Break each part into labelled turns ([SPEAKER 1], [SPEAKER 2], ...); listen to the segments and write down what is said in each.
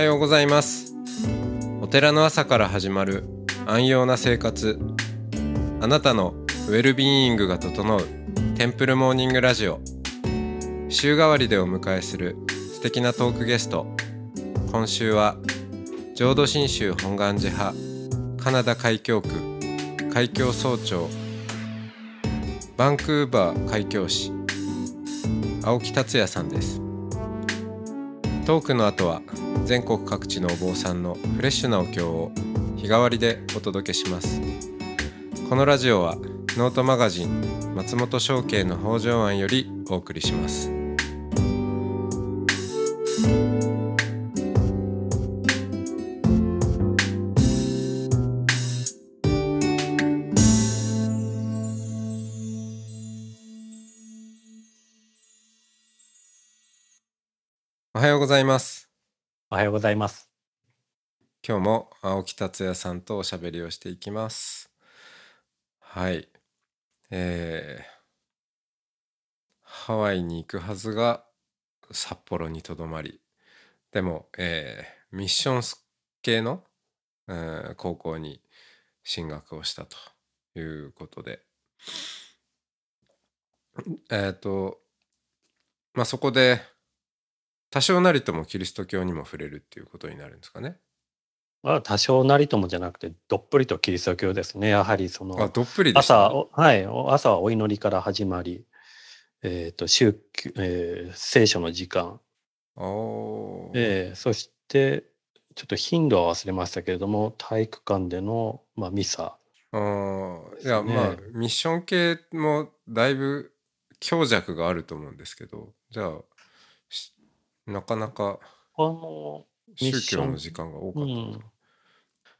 [SPEAKER 1] はようございます。お寺の朝から始まる安養な生活。あなたのウェルビーイングが整うテンプルモーニングラジオ。週替わりでお迎えする素敵なトークゲスト。今週は浄土真宗本願寺派カナダ海峡区海峡総長バンクーバー海峡市青木達也さんです。トークの後は全国各地のお坊さんのフレッシュなお経を日替わりでお届けします。このラジオはノートマガジン松本商家の北条庵よりお送りします。おはようございます。
[SPEAKER 2] おはようございます。
[SPEAKER 1] 今日も青木達也さんとおしゃべりをしていきます。はい。えー、ハワイに行くはずが札幌にとどまり、でも、えーミッションス系の、えー高校に進学をしたということで、えっ、と、まあそこで多少なりともキリスト教にも触れるっていうことになるんですかね。
[SPEAKER 2] あ多少なりともじゃなくて、どっぷりとキリスト教ですね。やはりそ
[SPEAKER 1] あ、
[SPEAKER 2] の
[SPEAKER 1] どっぷりでした
[SPEAKER 2] 朝、おはい、お朝はお祈りから始まり、えっ、と、宗教、えー聖書の時間、えーそして、ちょっと頻度は忘れましたけれども、体育館での、まあ、ミサ。
[SPEAKER 1] あーいや、
[SPEAKER 2] ね
[SPEAKER 1] まあミッション系もだいぶ強弱があると思うんですけどじゃあしなかなか
[SPEAKER 2] あの、
[SPEAKER 1] 宗教の時間が多かったのか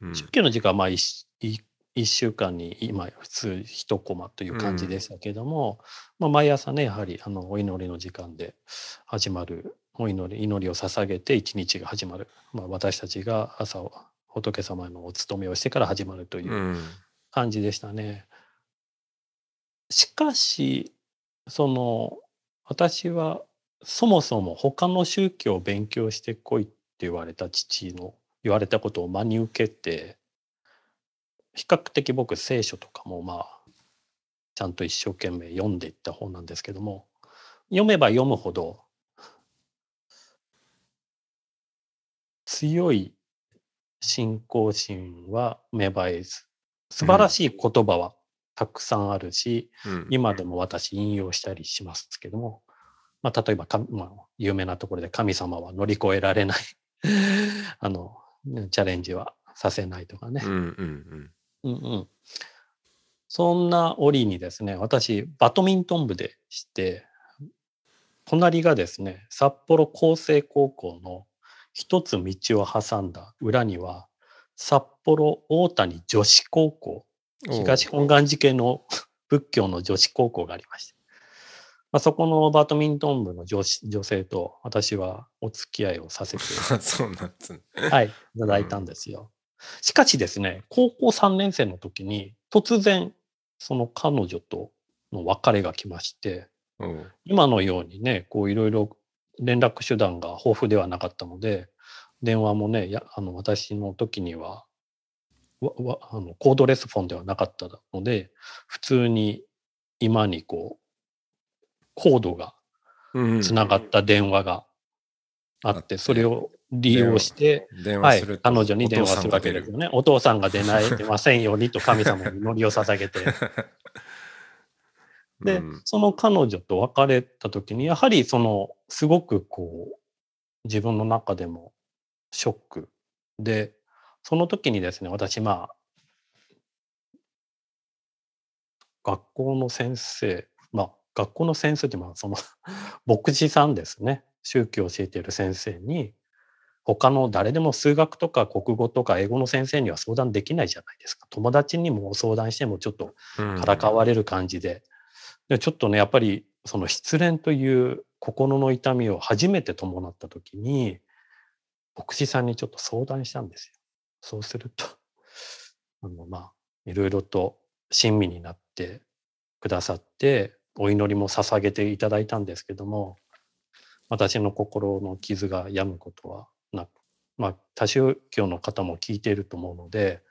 [SPEAKER 1] うん。
[SPEAKER 2] 宗教の時間はまあ一一一週間に今普通一コマという感じでしたけども、まあ、毎朝ねやはりあのお祈りの時間で始まるお祈り祈りを捧げて一日が始まる、まあ、私たちが朝を仏様のお勤めをしてから始まるといううん。感じでしたね。しかしその私はそもそも他の宗教を勉強してこいって言われた父の言われたことを真に受けて比較的僕聖書とかもまあちゃんと一生懸命読んでいった方なんですけども読めば読むほど強い信仰心は芽生えず素晴らしい言葉はたくさんあるし、
[SPEAKER 1] うん。
[SPEAKER 2] 今でも私引用したりしますけども、まあ、例えばか、まあ、有名なところで神様は乗り越えられない。あのチャレンジはさせないとかね。
[SPEAKER 1] う、んうん
[SPEAKER 2] うん。うん、そんな折にですね私バドミントン部でして隣がですね札幌厚生高校の一つ道を挟んだ裏には札幌大谷女子高校
[SPEAKER 1] う。ん
[SPEAKER 2] 東本願寺系の仏教の女子高校がありまして、まあ、そこのバドミントン部の女子女性と私はお付き合いをさせて
[SPEAKER 1] あ そうなんですね
[SPEAKER 2] はい、いただいたんですよ。しかしですね、高校3年生の時に突然その彼女との別れが来まして、
[SPEAKER 1] うん
[SPEAKER 2] 今のようにね、こういろいろ連絡手段が豊富ではなかったので、電話もね、やあの私の時にはわわあのコードレスフォンではなかったので、普通に今にこう、コードが
[SPEAKER 1] うん
[SPEAKER 2] つながった電話があっ、
[SPEAKER 1] てて
[SPEAKER 2] それを利用して、はい彼女に電話するわけですよね。お父さんが出ない、出ませんようにと神様に祈りを捧げて。で、
[SPEAKER 1] うん
[SPEAKER 2] その彼女と別れた時に、やはりその、すごくこう、自分の中でもショックで、その時にですね、私、まあ、学校の先生、まあ、学校の先生って、まあ、その、牧師さんですね、宗教を教えている先生に、他の誰でも数学とか国語とか英語の先生には相談できないじゃないですか。友達にも相談してもちょっと
[SPEAKER 1] うん
[SPEAKER 2] からかわれる感じで,、でちょっとねやっぱりその失恋という心の痛みを初めて伴った時に牧師さんにちょっと相談したんですよ。そうするとあのまあいろいろと親身になってくださってお祈りも捧げていただいたんですけども私の心の傷が病むことはなくまあ、多宗教の方も聞いていると思うので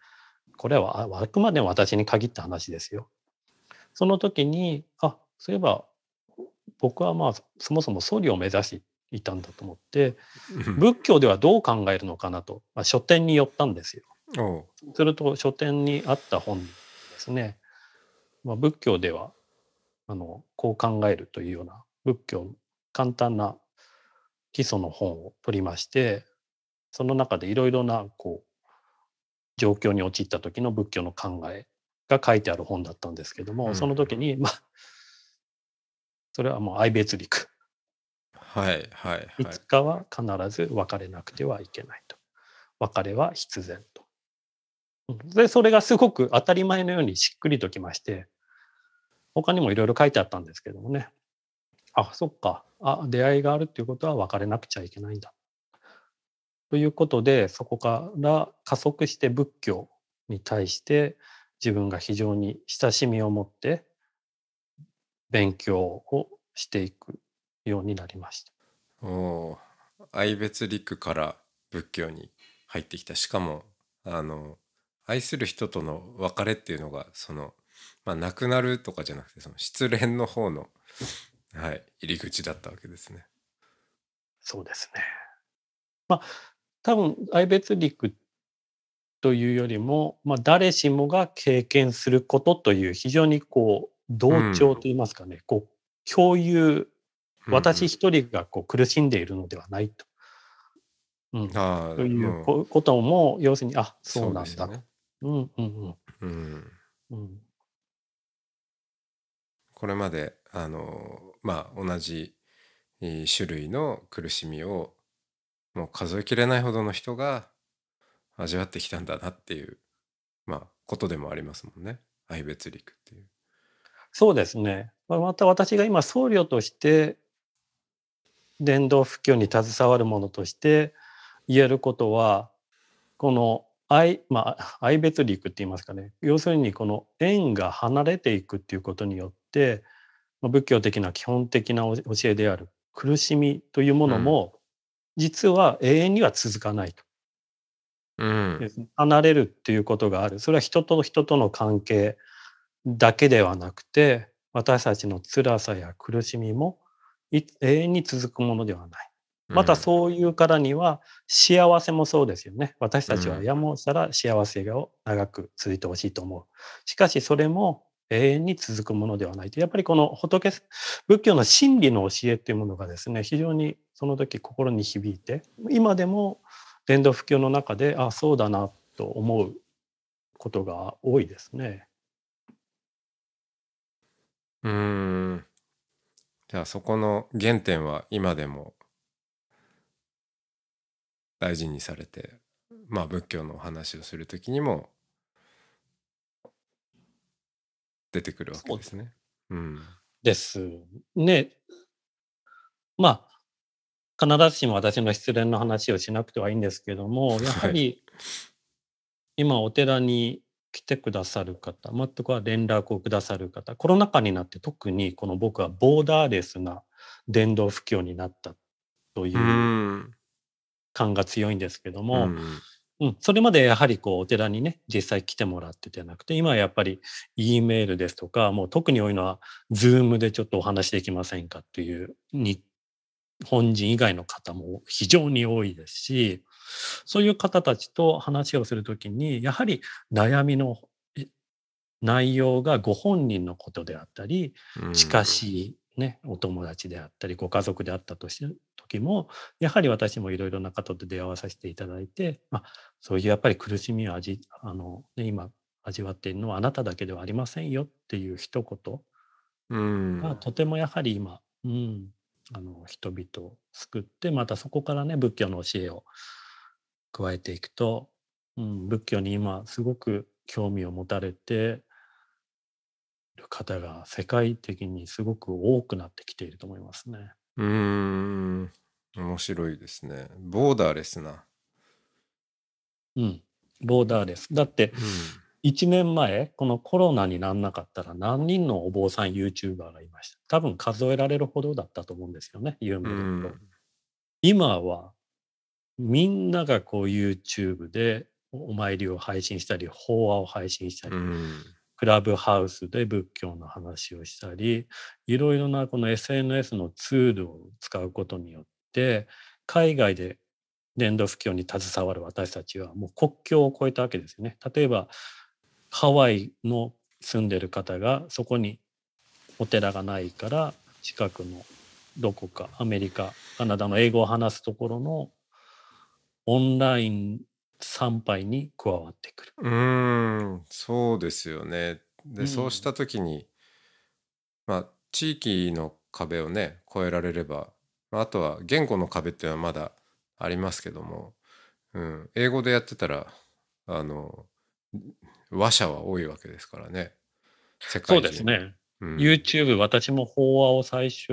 [SPEAKER 2] これはああくまでも私に限った話ですよ。その時にあそういえば僕はまあそもそも僧侶を目指していたんだと思って仏教ではどう考えるのかなと、まあ、書店に寄ったんですよ。すると書店にあった本ですね、まあ、仏教ではあのこう考えるというような仏教の簡単な基礎の本を取りましてその中でいろいろなこう状況に陥った時の仏教の考えが書いてある本だったんですけども、
[SPEAKER 1] うん。
[SPEAKER 2] その時にまあそれはもう愛別陸。
[SPEAKER 1] はいはいはい。
[SPEAKER 2] いつかは必ず別れなくてはいけないと。別れは必然と。うん。でそれがすごく当たり前のようにしっくりときまして他にもいろいろ書いてあったんですけどもね。あそっか。あ出会いがあるっていうことは別れなくちゃいけないんだ。ということでそこから加速して仏教に対して自分が非常に親しみを持って勉強をしていくようになりました。
[SPEAKER 1] おう愛別陸から仏教に入ってきた。しかもあの愛する人との別れっていうのがその、まあ、亡くなるとかじゃなくてその失恋の方の、はい、入り口だったわけですね。
[SPEAKER 2] そうですね。まあ多分愛別陸というよりも、まあ、誰しもが経験することという非常にこう同調といいますかね、こう共有私一人がこう苦しんでいるのではないと。うん、
[SPEAKER 1] ああ
[SPEAKER 2] というこことも要するにあそうなんだと。うんうんうん、
[SPEAKER 1] うんこれまであのまあ同じえ種類の苦しみをもう数えきれないほどの人が味わってきたんだなっていうまあことでもありますもんね愛別陸っていう。
[SPEAKER 2] そうですね。まあまた私が今僧侶として伝道布教に携わるものとして言えることはこの愛,、まあ、愛別陸って言いますかね。要するにこの縁が離れていくっていうことによって、まあ仏教的な基本的な教えである苦しみというものも、実は永遠には続かないと。
[SPEAKER 1] うん。
[SPEAKER 2] 離れるっていうことがある。それは人と人との関係だけではなくて私たちの辛さや苦しみもい永遠に続くものではないまたそういうからには幸せもそうですよね。私たちはやもしたら幸せが長く続いてほしいと思う。しかしそれも永遠に続くものではないと。やっぱりこの仏仏教の真理の教えっていうものがですね非常にその時心に響いて今でも伝道布教の中であそうだなと思うことが多いですね。
[SPEAKER 1] うーん。じゃあそこの原点は今でも大事にされてまあ仏教のお話をする時にも出てくるわけですね。うん
[SPEAKER 2] ですね。まあ必ずしも私の失恋の話をしなくてはいいんですけどもやはり今お寺に来てくださる方もしくは連絡をくださる方コロナ禍になって特にこの僕はボーダーレスな伝道布教になったといううん感が強いんですけども、
[SPEAKER 1] うん
[SPEAKER 2] うん、それまでやはりこうお寺にね実際来てもらっててなくて今はやっぱり E メールですとかもう特に多いのは Zoom でちょっとお話できませんかっていう日本人以外の方も非常に多いですしそういう方たちと話をするときにやはり悩みのえ内容がご本人のことであったり
[SPEAKER 1] うん。
[SPEAKER 2] 近しい、ね、お友達であったりご家族であったとして時もやはり私もいろいろな方と出会わさせていただいて、まあ、そういうやっぱり苦しみを味あの、ね、今味わっているのはあなただけではありませんよっていう一言
[SPEAKER 1] うん
[SPEAKER 2] がとてもやはり今、うん、あの人々を救ってまたそこからね仏教の教えを加えていくと、うん、仏教に今すごく興味を持たれている方が世界的にすごく多くなってきていると思いますね。
[SPEAKER 1] うーん面白いですね。ボーダーレスな。
[SPEAKER 2] うん、ボーダーレス。だって
[SPEAKER 1] う
[SPEAKER 2] 1年前このコロナになんなかったら何人のお坊さん YouTuber がいました多分数えられるほどだったと思うんですよね有名
[SPEAKER 1] ん。う
[SPEAKER 2] だと、
[SPEAKER 1] ん。
[SPEAKER 2] 今は
[SPEAKER 3] みんながこう YouTube でお参りを配信したり、法話を配信したり、
[SPEAKER 1] うん
[SPEAKER 3] クラブハウスで仏教の話をしたり、いろいろなこの SNS のツールを使うことによって、海外で伝道布教に携わる私たちはもう国境を越えたわけですよね。例えばハワイの住んでる方がそこにお寺がないから近くのどこかアメリカカナダの英語を話すところのオンライン参拝に加わってくる。
[SPEAKER 1] うーんそうですよね。で、
[SPEAKER 3] うん
[SPEAKER 1] そうした時にまあ地域の壁をね越えられれば、まあ、あとは言語の壁っていうのはまだありますけども、うん、英語でやってたらあの話者は多いわけですからね世
[SPEAKER 3] そう
[SPEAKER 1] 界中に。
[SPEAKER 3] ですね。
[SPEAKER 1] うん、
[SPEAKER 3] YouTube 私も法話を最初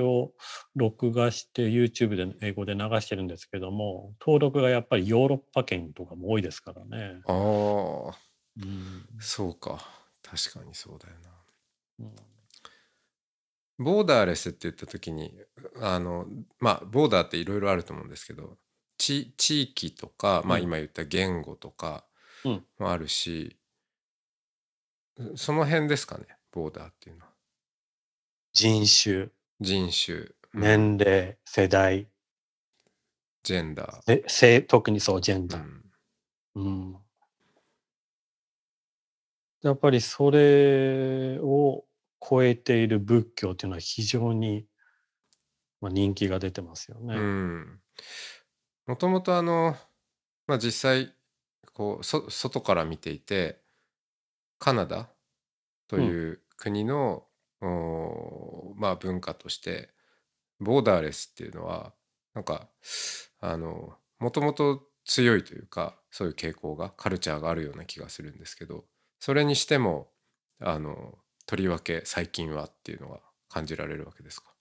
[SPEAKER 3] 録画して YouTube で英語で流してるんですけども登録がやっぱりヨーロッパ圏とかも多いですからね。
[SPEAKER 1] ああ
[SPEAKER 3] うん。
[SPEAKER 1] そうか。確かにそうだよな。
[SPEAKER 3] うん。
[SPEAKER 1] ボーダーレスって言った時にあのまあボーダーっていろいろあると思うんですけど地地域とか、まあ、
[SPEAKER 3] うん。
[SPEAKER 1] 今言った言語とか
[SPEAKER 3] うん。
[SPEAKER 1] もあるし、その辺ですかねボーダーっていうのは
[SPEAKER 3] 人種、
[SPEAKER 1] 人種、うん。
[SPEAKER 3] 年齢、世代、
[SPEAKER 1] ジェンダ
[SPEAKER 3] え性特にそうジェン
[SPEAKER 1] ー、
[SPEAKER 3] ダー。
[SPEAKER 1] うん。
[SPEAKER 3] うん。やっぱりそれを超えている仏教っていうのは非常に、まあ、人気が出てますよね。
[SPEAKER 1] うん。もともとあの、まあ、実際こうそ外から見ていてカナダという国の、まあ、文化としてボーダーレスっていうのはなんかあのもともと強いというかそういう傾向がカルチャーがあるような気がするんですけどそれにしてもあのとりわけ最近はっていうのが感じられるわけですか？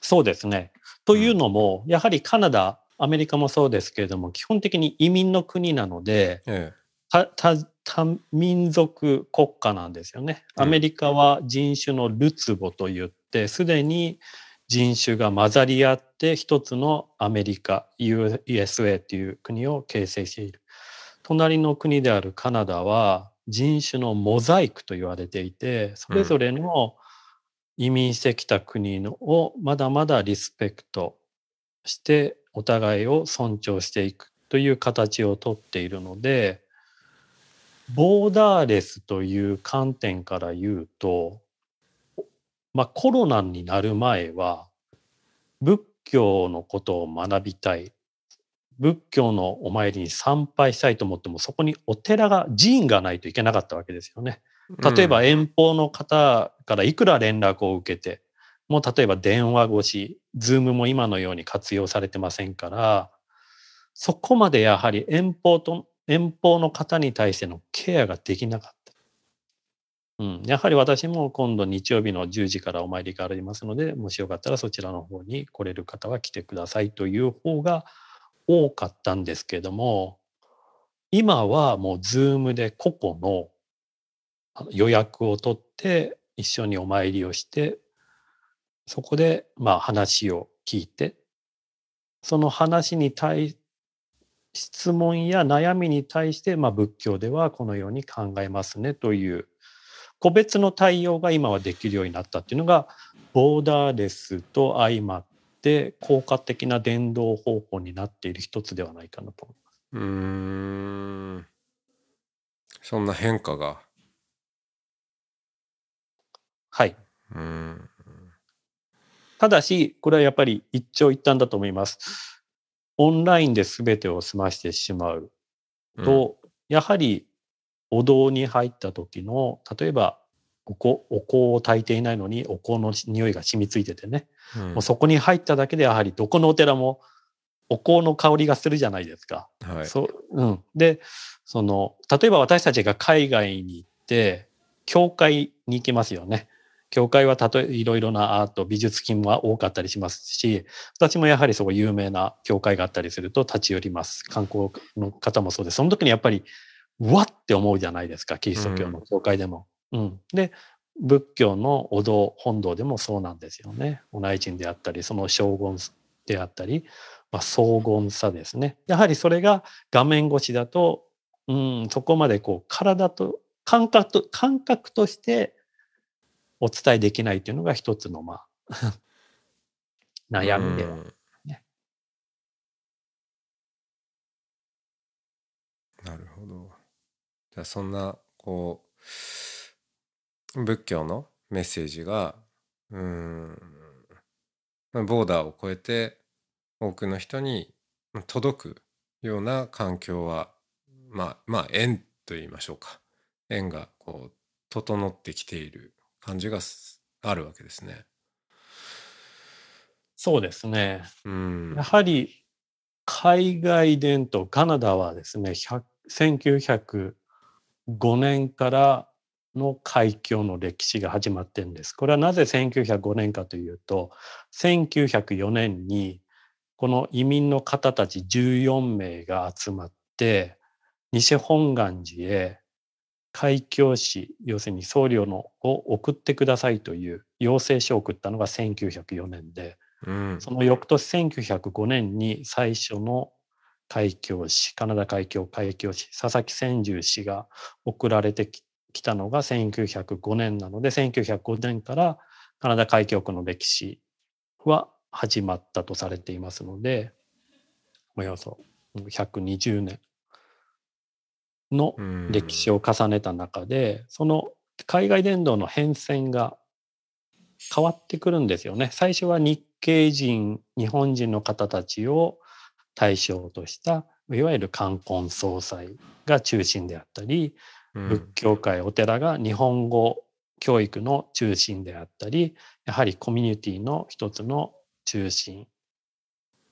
[SPEAKER 3] そうですね。というのも、やはりカナダ、アメリカもそうですけれども、基本的に移民の国なので、
[SPEAKER 1] え
[SPEAKER 3] 多多多民族国家なんですよね。
[SPEAKER 1] うん
[SPEAKER 3] アメリカは人種のルツボといって、すでに人種が混ざり合って一つのアメリカ USA という国を形成している。隣の国であるカナダは人種のモザイクと言われていて、それぞれの移民してきた国のをまだまだリスペクトしてお互いを尊重していくという形をとっているので、ボーダーレスという観点から言うと、まあ、コロナになる前は仏教のことを学びたい仏教のお参りに参拝したいと思ってもそこにお寺が寺院がないといけなかったわけですよね。例えば
[SPEAKER 1] うん
[SPEAKER 3] 遠方の方からいくら連絡を受けてもう例えば電話越し、ズームも今のように活用されてませんから、そこまでやはり遠方と、遠方の方に対してのケアができなかった。うん、やはり私も今度日曜日の10時からお参りがありますので、もしよかったらそちらの方に来れる方は来てくださいという方が多かったんですけども、今はもうズームで個々の予約を取って一緒にお参りをして、そこでまあ話を聞いて、その話に対質問や悩みに対して、まあ、仏教ではこのように考えますねという個別の対応が今はできるようになったっていうのがボーダーレスと相まって効果的な伝道方法になっている一つではないかなと思います。
[SPEAKER 1] うーんそんな変化が
[SPEAKER 3] はい。
[SPEAKER 1] うーん
[SPEAKER 3] ただし、これはやっぱり一長一短だと思います。オンラインで全てを済ましてしまうと、やはりお堂に入った時の、例えばお香お香を焚いていないのにお香の匂いが染みついててね、
[SPEAKER 1] うん。
[SPEAKER 3] もうそこに入っただけでやはりどこのお寺もお香の香りがするじゃないですか。
[SPEAKER 1] はい。
[SPEAKER 3] そううん、でその例えば私たちが海外に行って教会に行きますよね。教会は例えいろいろなアート美術品も多かったりしますし私もやはりそこ有名な教会があったりすると立ち寄ります観光の方もそうですその時にやっぱりうわって思うじゃないですかキリスト教の教会でも。うんで仏教のお堂本堂でもそうなんですよね。お内陣であったりその将軍であったりまあ、荘厳さですね。やはりそれが画面越しだと、うん、そこまでこう体と感覚と感覚としてお伝えできないというのが一つのまあ悩みではね。
[SPEAKER 1] なるほど。じゃあそんなこう仏教のメッセージがうんボーダーを越えて多くの人に届くような環境はまあまあ縁と言いましょうか縁がこう整ってきている感じがあるわけですね。
[SPEAKER 3] そうですね。
[SPEAKER 1] うん、
[SPEAKER 3] やはり海外伝統カナダはですね1905年からの海峡の歴史が始まってるんです。これはなぜ1905年かというと1904年にこの移民の方たち14名が集まって西本願寺へ海峡市要するに僧侶のを送ってくださいという要請書を送ったのが1904年で、
[SPEAKER 1] うん、
[SPEAKER 3] その翌年1905年に最初の海峡市カナダ海峡海峡市佐々木千住氏が送られてきたのが1905年なので1905年からカナダ海峡区の歴史は始まったとされていますのでおよそ120年の歴史を重ねた中でその海外伝道の変遷が変わってくるんですよね。最初は日系人日本人の方たちを対象としたいわゆる冠婚葬祭が中心であったり、仏教界お寺が日本語教育の中心であったりやはりコミュニティの一つの中心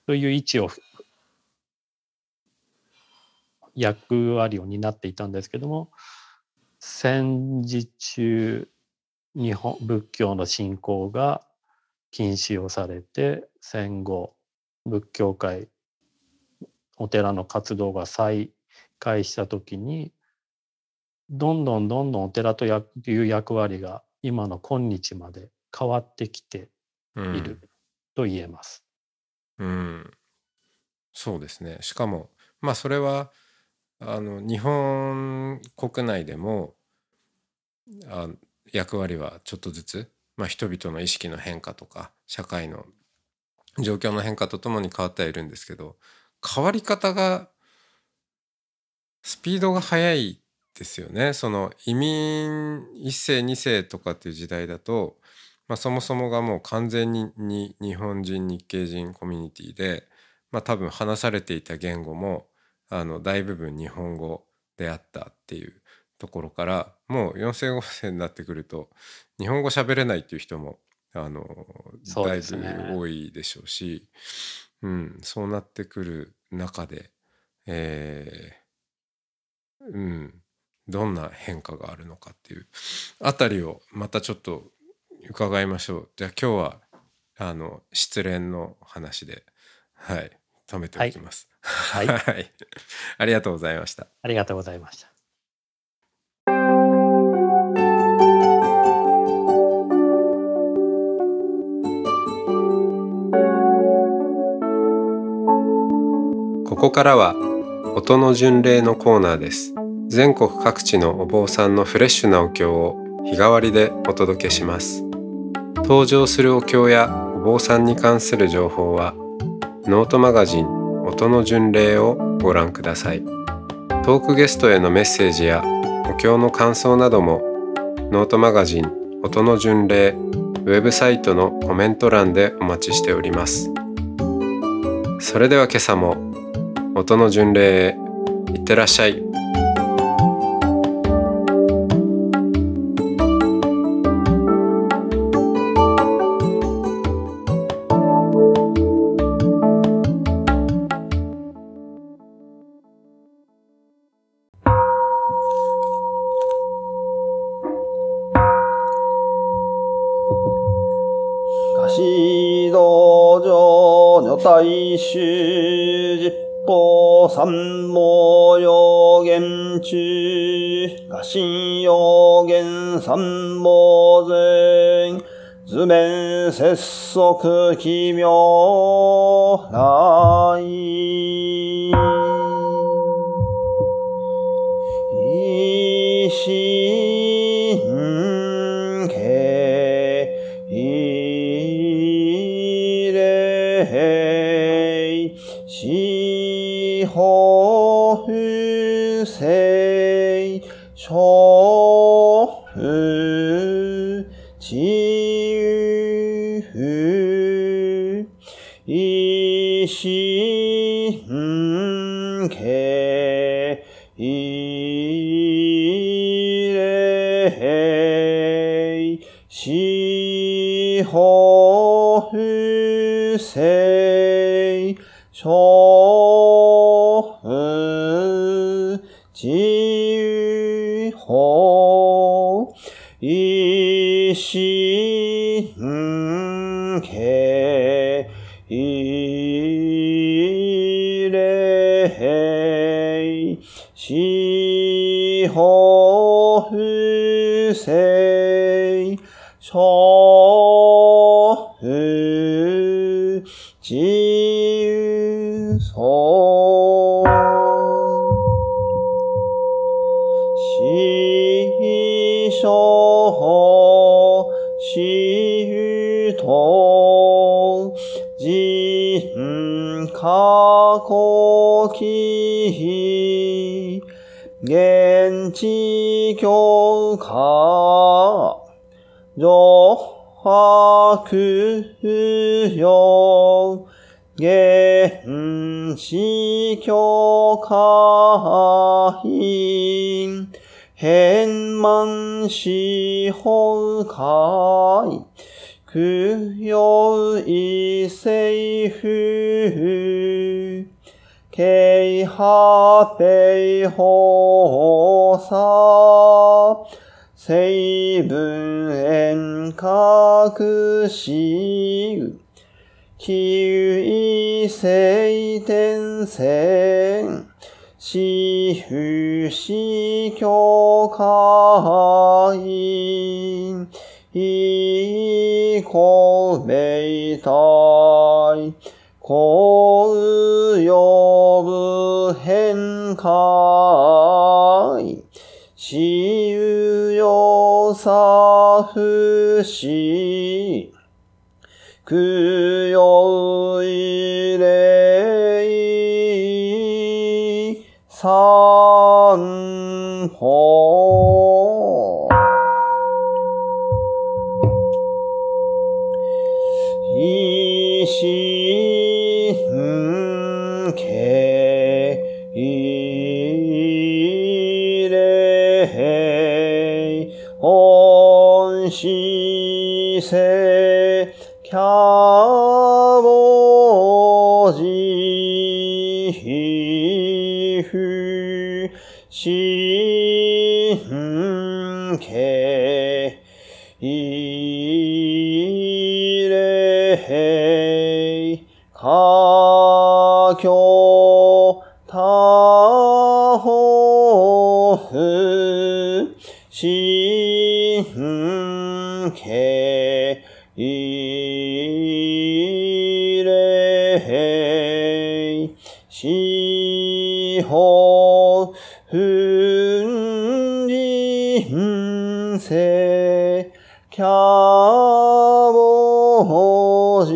[SPEAKER 3] という位置を役割を担っていたんですけども戦時中日本仏教の信仰が禁止をされて戦後仏教界お寺の活動が再開した時にどんどんどんどんお寺という役割が今の今日まで変わってきていると言えます。
[SPEAKER 1] うん、うん、そうですね。しかもまあそれはあの日本国内でもあ役割はちょっとずつ、まあ、人々の意識の変化とか社会の状況の変化とともに変わってはいるんですけど変わり方がスピードが速いですよね。その移民1世2世とかっていう時代だと、まあ、そもそもがもう完全にに日本人日系人コミュニティで、まあ、多分話されていた言語もあの大部分日本語であったっていうところからもう4世5世になってくると日本語喋れないっていう人もあの、だいぶ多いでしょうしうん、そうなってくる中で、えー、うん、どんな変化があるのかっていうあたりをまたちょっと伺いましょう。じゃあ今日はあの失恋の話で、はい、止めておきます。
[SPEAKER 3] はい、はい、
[SPEAKER 1] ありがとうございました。
[SPEAKER 3] ありがとうございました。
[SPEAKER 1] ここからは音の巡礼のコーナーです。全国各地のお坊さんのフレッシュなお経を日替わりでお届けします。登場するお経やお坊さんに関する情報はノートマガジン音の巡礼をご覧ください。トークゲストへのメッセージやお経の感想などもノートマガジン音の巡礼ウェブサイトのコメント欄でお待ちしております。それでは今朝も音の巡礼へいってらっしゃい。
[SPEAKER 2] 三毛前、図面節足奇妙来。一心法自由法四小四と人過去期現地教化上白よ。現地教化員変満四法会供養一世風。慶波米法差成分遠隔し九異性転戦四不四教会以公明体公呼ぶ変会私有用さふし供養入れ三法しせきゃもじひふしんけいれへい。かきょたほふしけいれいしほふんじんせきゃぼじ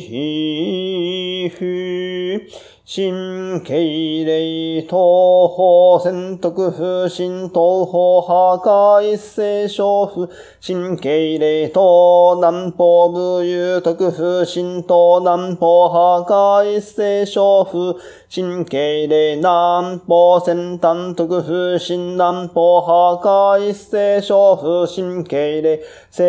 [SPEAKER 2] ひふ神経霊東方戦徳不神東方破壊聖書不神経霊東南方武勇徳不神東南方破壊聖書不神経霊南方先端徳不神南方破壊聖書不神経霊西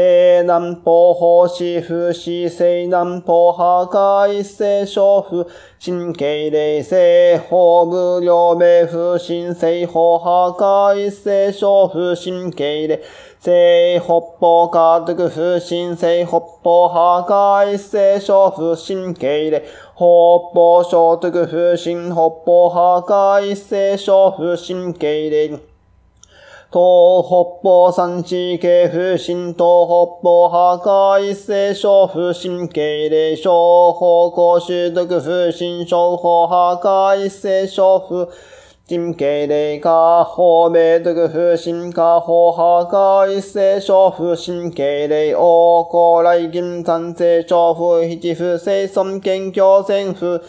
[SPEAKER 2] 南方法師不死西南方破壊聖書不神経霊霊性、法無量名不信、性法破壊性小不信経霊性北方家督不信、性北方破壊性小不信経霊北方所得不信北方破壊性小不信経霊東北方三地形不新東北方破壊性小不新経霊小方向習得不新小法破壊性小不新経霊下方米徳不新下方破壊性小不。新経霊王高来金三世小不七不生尊健教戦不。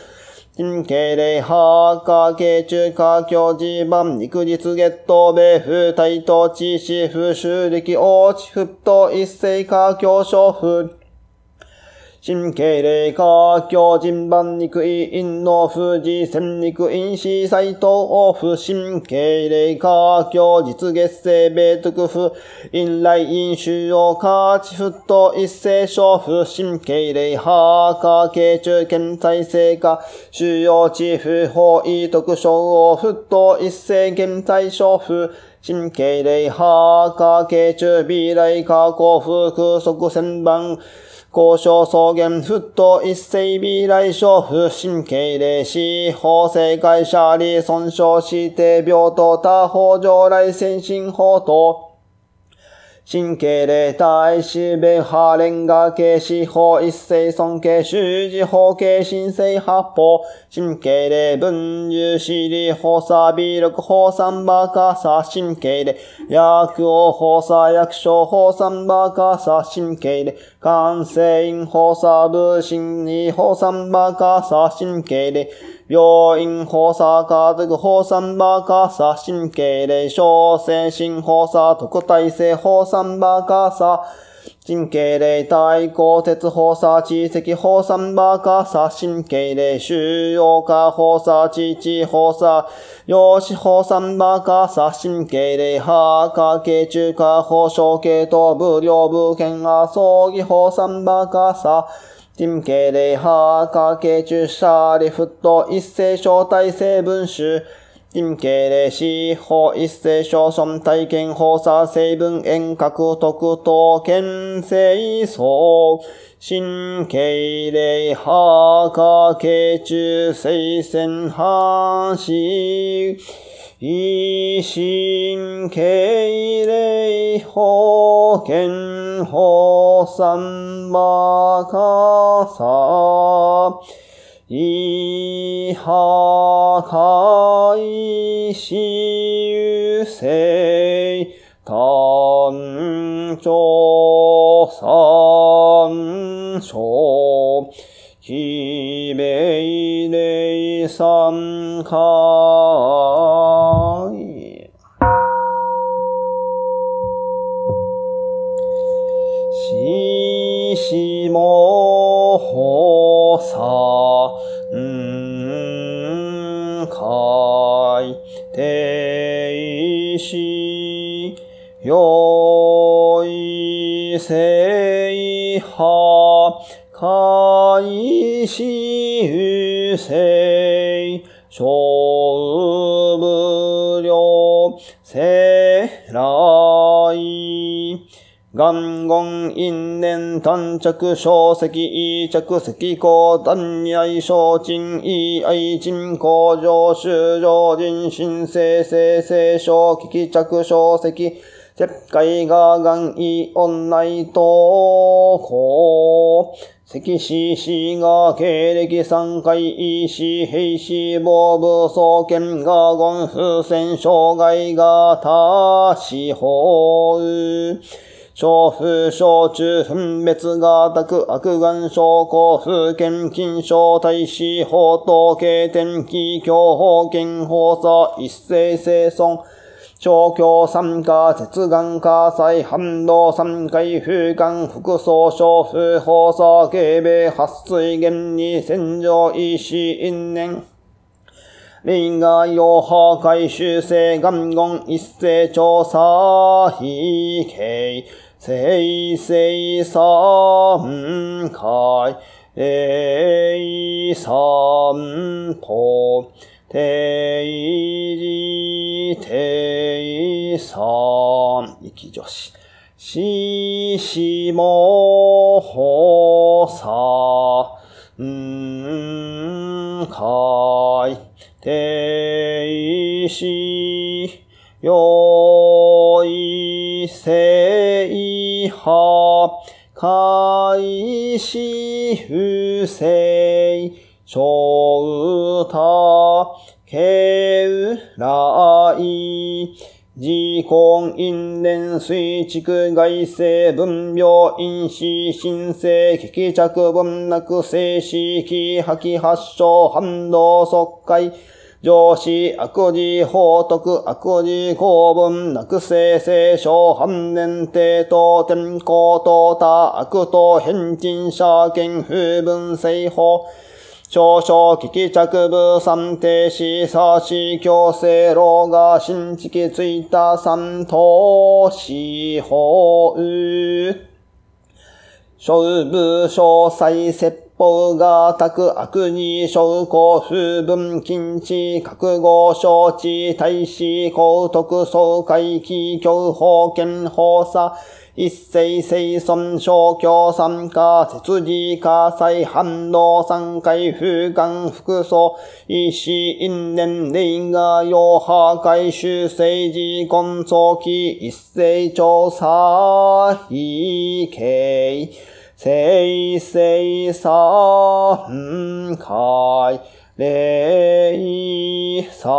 [SPEAKER 2] 金経礼派下慶中華教地盤肉日月頭米風大東地市風修力王地沸騰一世華教小風新経霊華教人番肉位陰の富士戦肉陰市斎藤王府新経霊華教実月生米徳府陰来陰主要華地沸騰一世小府新経霊派下慶中県再生化主要地府法医徳小王沸騰一世現在小府新経霊派下慶中未来下古府空速千番交渉草原沸騰一世未来小不神経霊死法制会社あり損傷して病棟他方上来先進法等神経霊大使米ハレンガ系司法一世尊敬修士法系神聖八法神経霊文流司理法差微力法三バカサ神経霊薬王法差薬所法三バカサ神経霊感性因法差部心理法三バカサ神経霊病院法差家族法三バカサ神経霊小精神法差特待性法三バカサ神経霊大鋼鉄放射地石放散バカサ神経霊収容化放射地地放射陽子放散バカサ神経霊ハーカ系中華放射系統無料部件が葬儀放散バカサ神経霊ハーカ系中シリフット一斉招待成分種陰経霊死法一斉小村体験放射成分遠隔特等県性層。神経霊ハーカ系中聖戦半死維新経霊保険法三馬カサ。イハカイシユセイ。単調三章。ひめいれい三回ししもほさんかいていしよいしゆせいしょうぶりょせらい。元言因縁短着小石異着石高断に愛小鎮異愛鎮工場修上人新生生生小危機着小石石灰が元意オ内東高石死死が経歴三回医師兵士防部総研が言風船障害が他司法小風小中分別が宅悪眼症候風剣金賞大使法等経典気境法権法差一斉生存調教三下、接眼火災、反動三回、風間、副総小風放射、警備、発水源に戦場、医師、因縁。例外用破壊修正元言一斉調査、非形、生成三回、霊三歩、定時、定三、き女子。ししもほさんかい。定しよいせいはかいしふせい。小歌、けうらい、自根因伝水畜外生分病因子新生危機着分なく静止気破棄発症反動即解上司悪事法徳悪事公文なく生聖書反年帝と天候と他悪と変人者権風分性法少々危機着部三停止差し強制老が新築ついた三等司法小部詳細説法が宅悪に小公風分禁止覚悟承知大使高徳総会企業法権法査一斉生存小教参加、設置火災反動三回風間複素、意思因年齢が用破壊修正時根早期一斉調査、異形、生成三回、霊三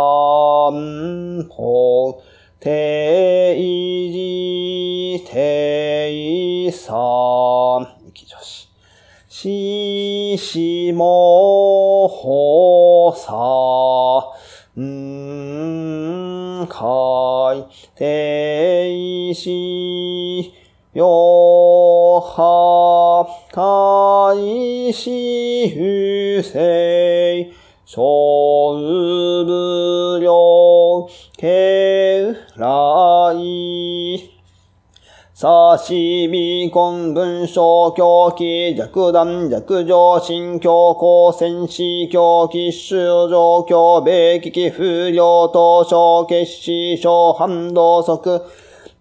[SPEAKER 2] 法、定時定三、き女子。ししもほさ、ん。かい、ていし、よは、かいし、ふせい、小部量、けらい。さしびこん文章狂気弱弾弱上心強行戦士狂気修上強米危機不良等小決死小反動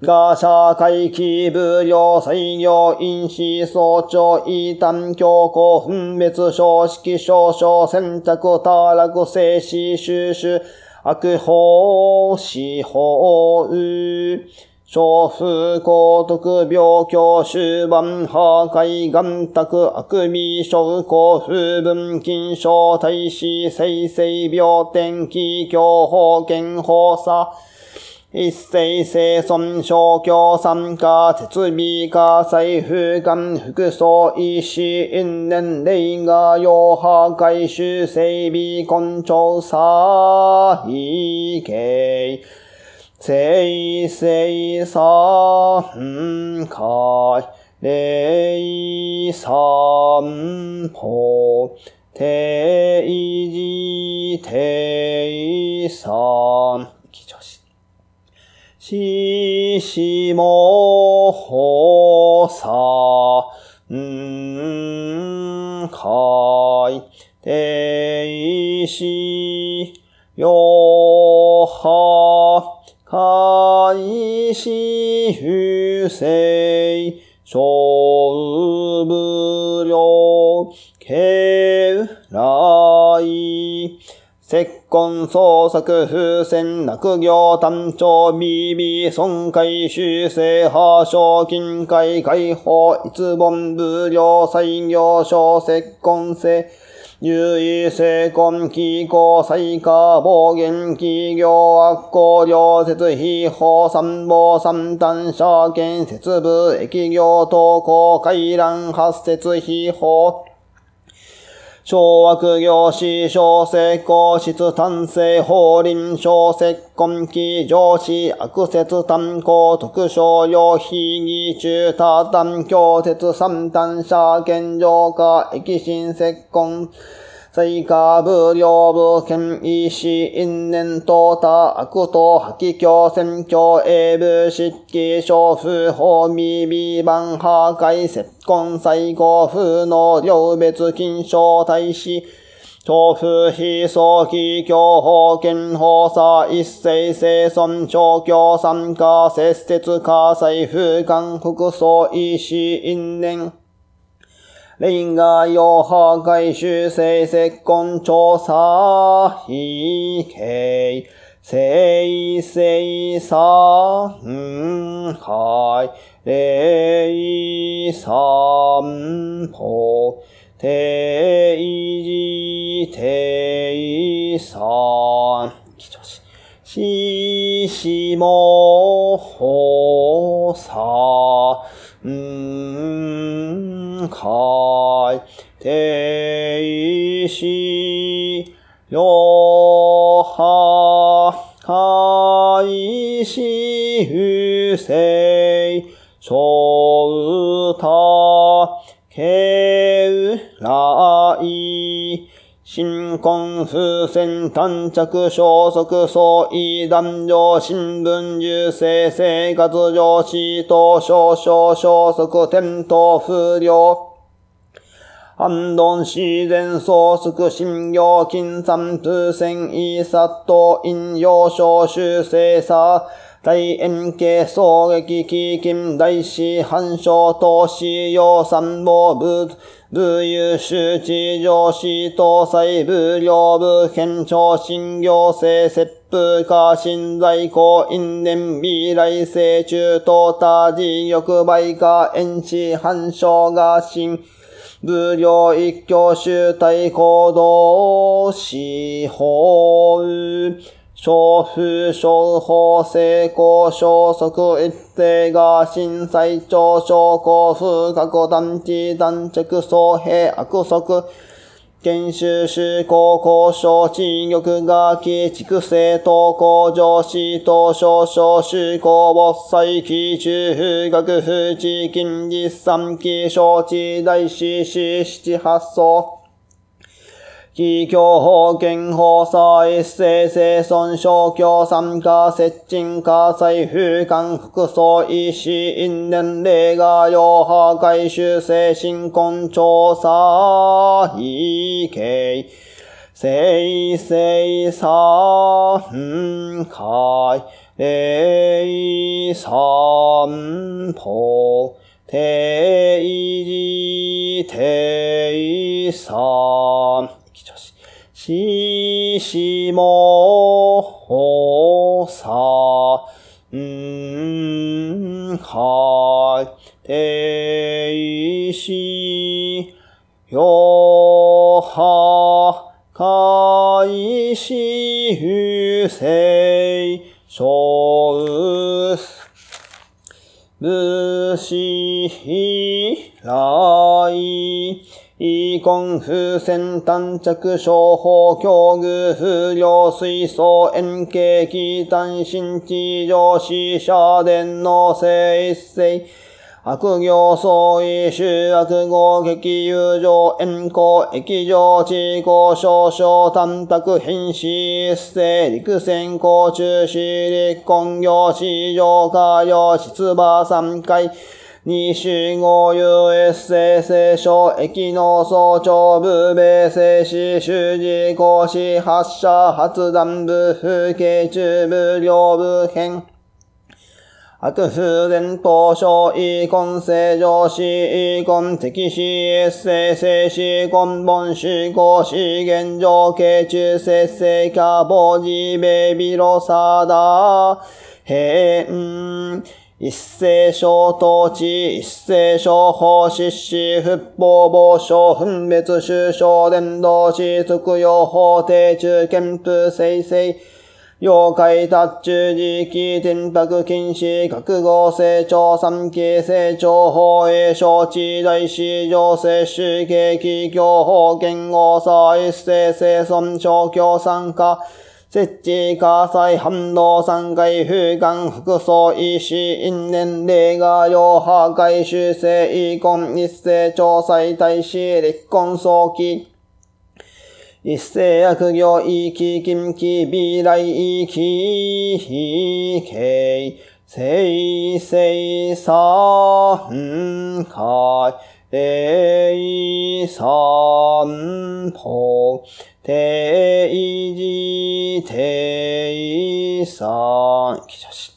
[SPEAKER 2] が社会規部量採用因子総長異端強行分別小式少々選択多落静止収集。悪法司法小風高徳病境終盤破壊眼卓悪味小高風分金小大使生成病天気強法健法差一斉生存小教参加設備火災風間服装医師因年齢が用破壊修整備根調査異形生成三回霊三法定時定三ししもほさんかいていしよはかいしふせいしょうぶりょうけらい結婚創作風船落業単調 BB 損壊修正破賞金会解放一本無料採業小結婚性優位成婚機構再化暴言企業悪行量設費法参謀三端者建設部疫業投稿回覧発設費法小悪行士小成功室単性法輪小石根気上司悪説炭鉱特徴用非義中多単強説三単者現状化液心石根最下部領部県医師因縁等他悪党破棄教選挙英部執記小風法未備版破壊接根最後風の両別金賞大使豆腐非早期教法権法差一斉生存調教参加節節火災風間服装医師因縁霊が用破壊修正結婚調査非形せいせいさんはい、れいさんぽ、ていじていさん、きちょし、ししもほさ。ん。はい、ていしよはかいしふせいしょうたけうらい。新婚風船短着消息相違男女新聞受精生活上死と少々消息転倒不良。安頓自然創 su 新業金三風船イーサット陰陽小修正さ。大円形衝撃基金大師反証投資用三謀部部優秀地上司搭載部領部県庁新行政切符化新在庫因年未来性中等多事欲売化遠視反証が新。武領一挙集体行動司法。小風小法成功消息一定が震災庁証拠風格団地団着総平悪則研修施行交渉地玉が基畜生等工上司等少々施行没災期中風学府地金実産期承知大師四七八層。企業法権法差一斉生存小教参加接近火災風間服装医師因年齢が両破壊修正新婚調査異形生成三回霊三歩定時定三ししもほさんはいていしよはかいしふせいしょうぶしひらい。イコン風船短着小法境遇風量水素円形気単新地上死者電の性一世悪行相違修悪合激友情円光液上地高少々単卓変死一世陸戦高中死立根行市場下用出馬三回二種合有エッセ聖書、駅の総長部米静止、主事講師、発射、発弾部、風景中部、両部編。悪風伝当初、イコン正常死、イコン敵死、エッセ静止、根本主公資源上形中節制化、防止、ベビロサダ、変、一斉小統治、一斉小法実施、復法防止、分別収小伝道し、特用法定中憲風生成、妖怪達中時期転泊禁止、覚悟成長三期成長法営承知大師上世主景気教法言語差一斉生存小教参加、設置火災反応三回風間服装医師因年齢が両破壊修正遺婚一斉調査大使離婚早期。一斉悪行遺棄禁忌未来遺棄非形生成三回霊三歩定時定三、記者し。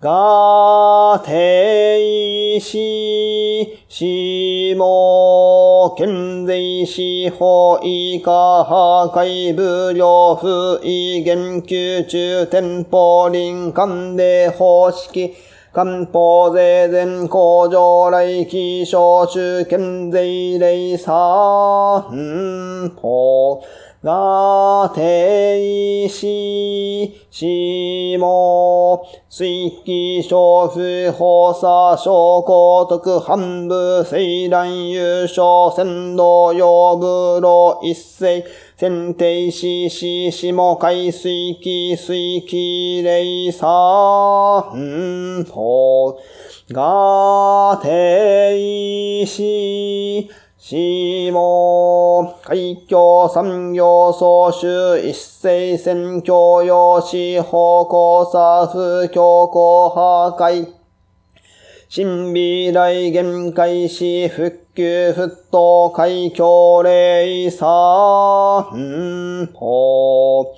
[SPEAKER 2] が、定し、しも、県税司法以下破壊部領不意言及中店舗林間で方式官報税前工場来期小州県税令三法が定し、しも、水気小不法差小高徳半部西蘭優勝先導用部路一世選定しししも海水気水気霊三法が定し、しも、海峡産業総集一斉選教養士方向差不強行破壊。新未来限界し復旧沸騰海峡霊三法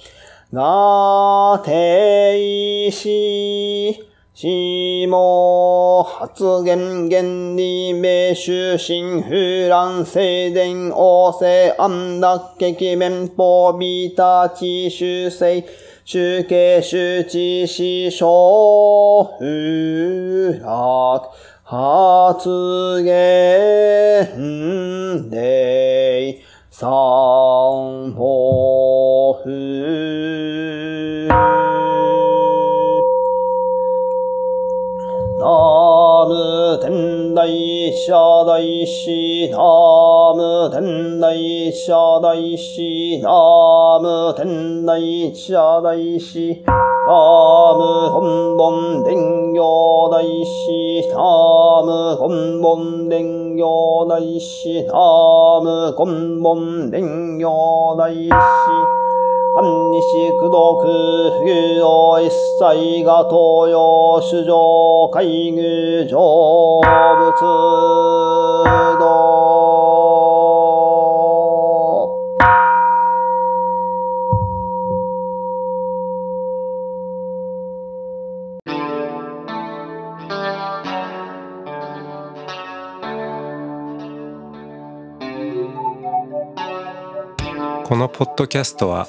[SPEAKER 2] が定し、しも、発言原理名終身風乱静電王政安楽劇面法ビータ地修正集計周知師小風楽発言霊三法風ナム天台社大師ナム天台社大師ナム天台社大師ナム本本伝行大師ナム本本伝行大師ナム本本伝行大師半日苦毒不義を一切が東洋主上海具成仏道
[SPEAKER 1] このポッドキャストは